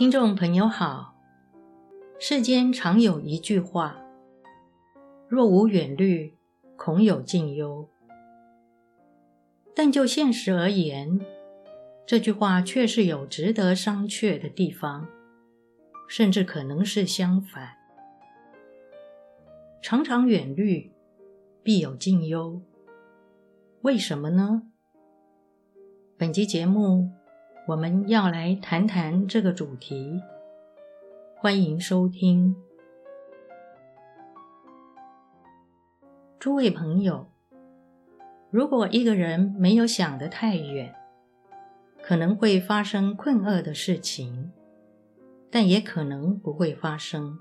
听众朋友好，世间常有一句话：“若无远虑，恐有近忧。”但就现实而言，这句话却是有值得商榷的地方，甚至可能是相反。常常远虑，必有近忧。为什么呢？本集节目我们要来谈谈这个主题，欢迎收听。诸位朋友，如果一个人没有想得太远，可能会发生困厄的事情，但也可能不会发生。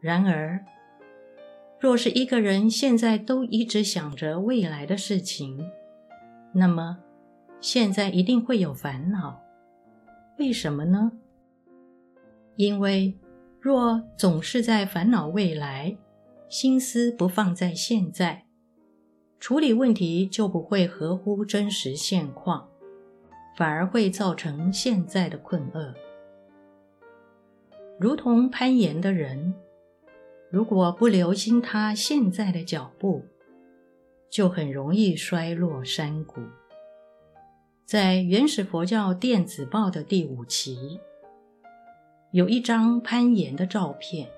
然而，若是一个人现在都一直想着未来的事情，那么现在一定会有烦恼。为什么呢？因为若总是在烦恼未来，心思不放在现在，处理问题就不会合乎真实现况，反而会造成现在的困厄。如同攀岩的人。如果不留心他现在的脚步，就很容易摔落山谷。在原始佛教电子报的第五期，有一张攀岩的照片，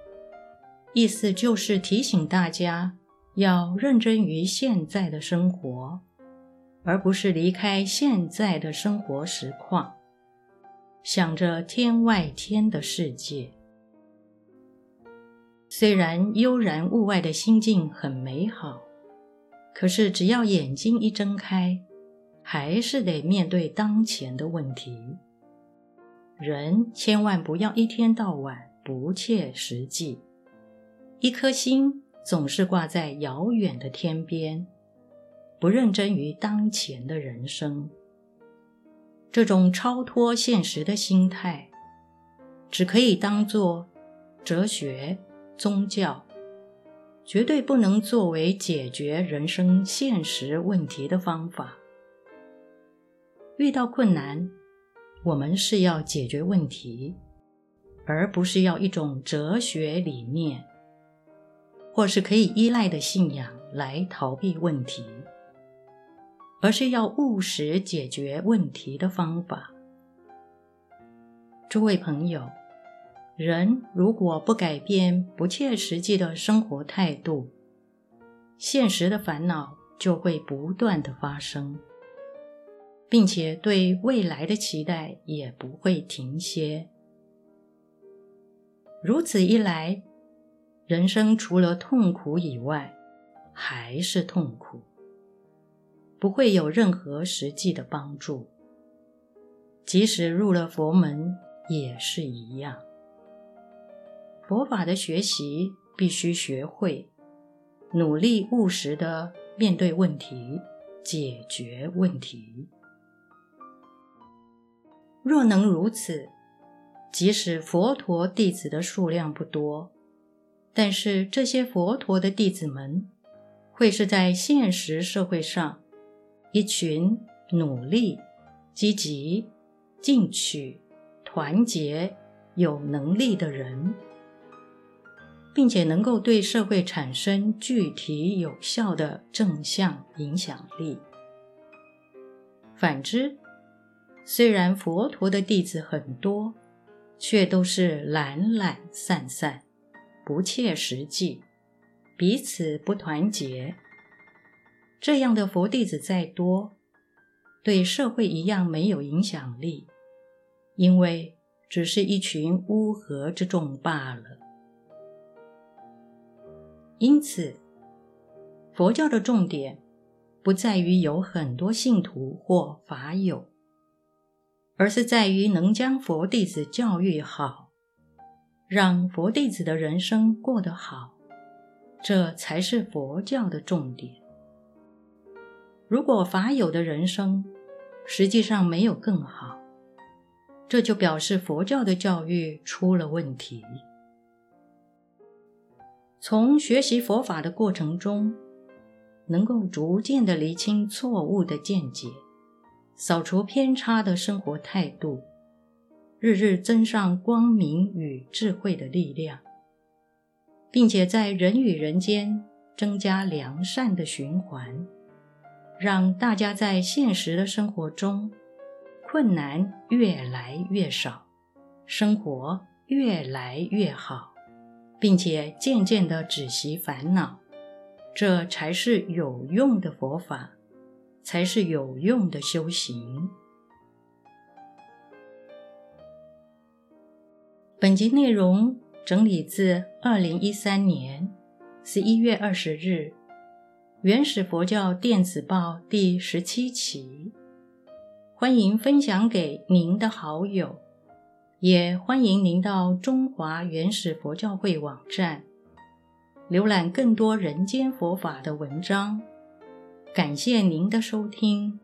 意思就是提醒大家要认真于现在的生活，而不是离开现在的生活实况，想着天外天的世界。虽然悠然物外的心境很美好，可是只要眼睛一睁开，还是得面对当前的问题。人千万不要一天到晚不切实际，一颗心总是挂在遥远的天边，不认真于当前的人生。这种超脱现实的心态，只可以当作哲学。宗教绝对不能作为解决人生现实问题的方法。遇到困难，我们是要解决问题，而不是要一种哲学理念，或是可以依赖的信仰来逃避问题，而是要务实解决问题的方法。诸位朋友。人如果不改变不切实际的生活态度，现实的烦恼就会不断的发生，并且对未来的期待也不会停歇。如此一来，人生除了痛苦以外，还是痛苦，不会有任何实际的帮助。即使入了佛门，也是一样。佛法的学习必须学会努力务实地面对问题，解决问题。若能如此，即使佛陀弟子的数量不多，但是这些佛陀的弟子们会是在现实社会上一群努力、积极、进取、团结、有能力的人。并且能够对社会产生具体有效的正向影响力。反之，虽然佛陀的弟子很多，却都是懒懒散散、不切实际，彼此不团结。这样的佛弟子再多，对社会一样没有影响力，因为只是一群乌合之众罢了。因此，佛教的重点不在于有很多信徒或法友，而是在于能将佛弟子教育好，让佛弟子的人生过得好，这才是佛教的重点。如果法友的人生实际上没有更好，这就表示佛教的教育出了问题。从学习佛法的过程中，能够逐渐地厘清错误的见解，扫除偏差的生活态度，日日增上光明与智慧的力量，并且在人与人间增加良善的循环，让大家在现实的生活中困难越来越少，生活越来越好，并且渐渐的止息烦恼，这才是有用的佛法。才是有用的修行。本集内容整理自二零一三年十一月二十日《原始佛教电子报》第十七期，欢迎分享给您的好友，也欢迎您到中华原始佛教会网站浏览更多人间佛法的文章。感谢您的收听。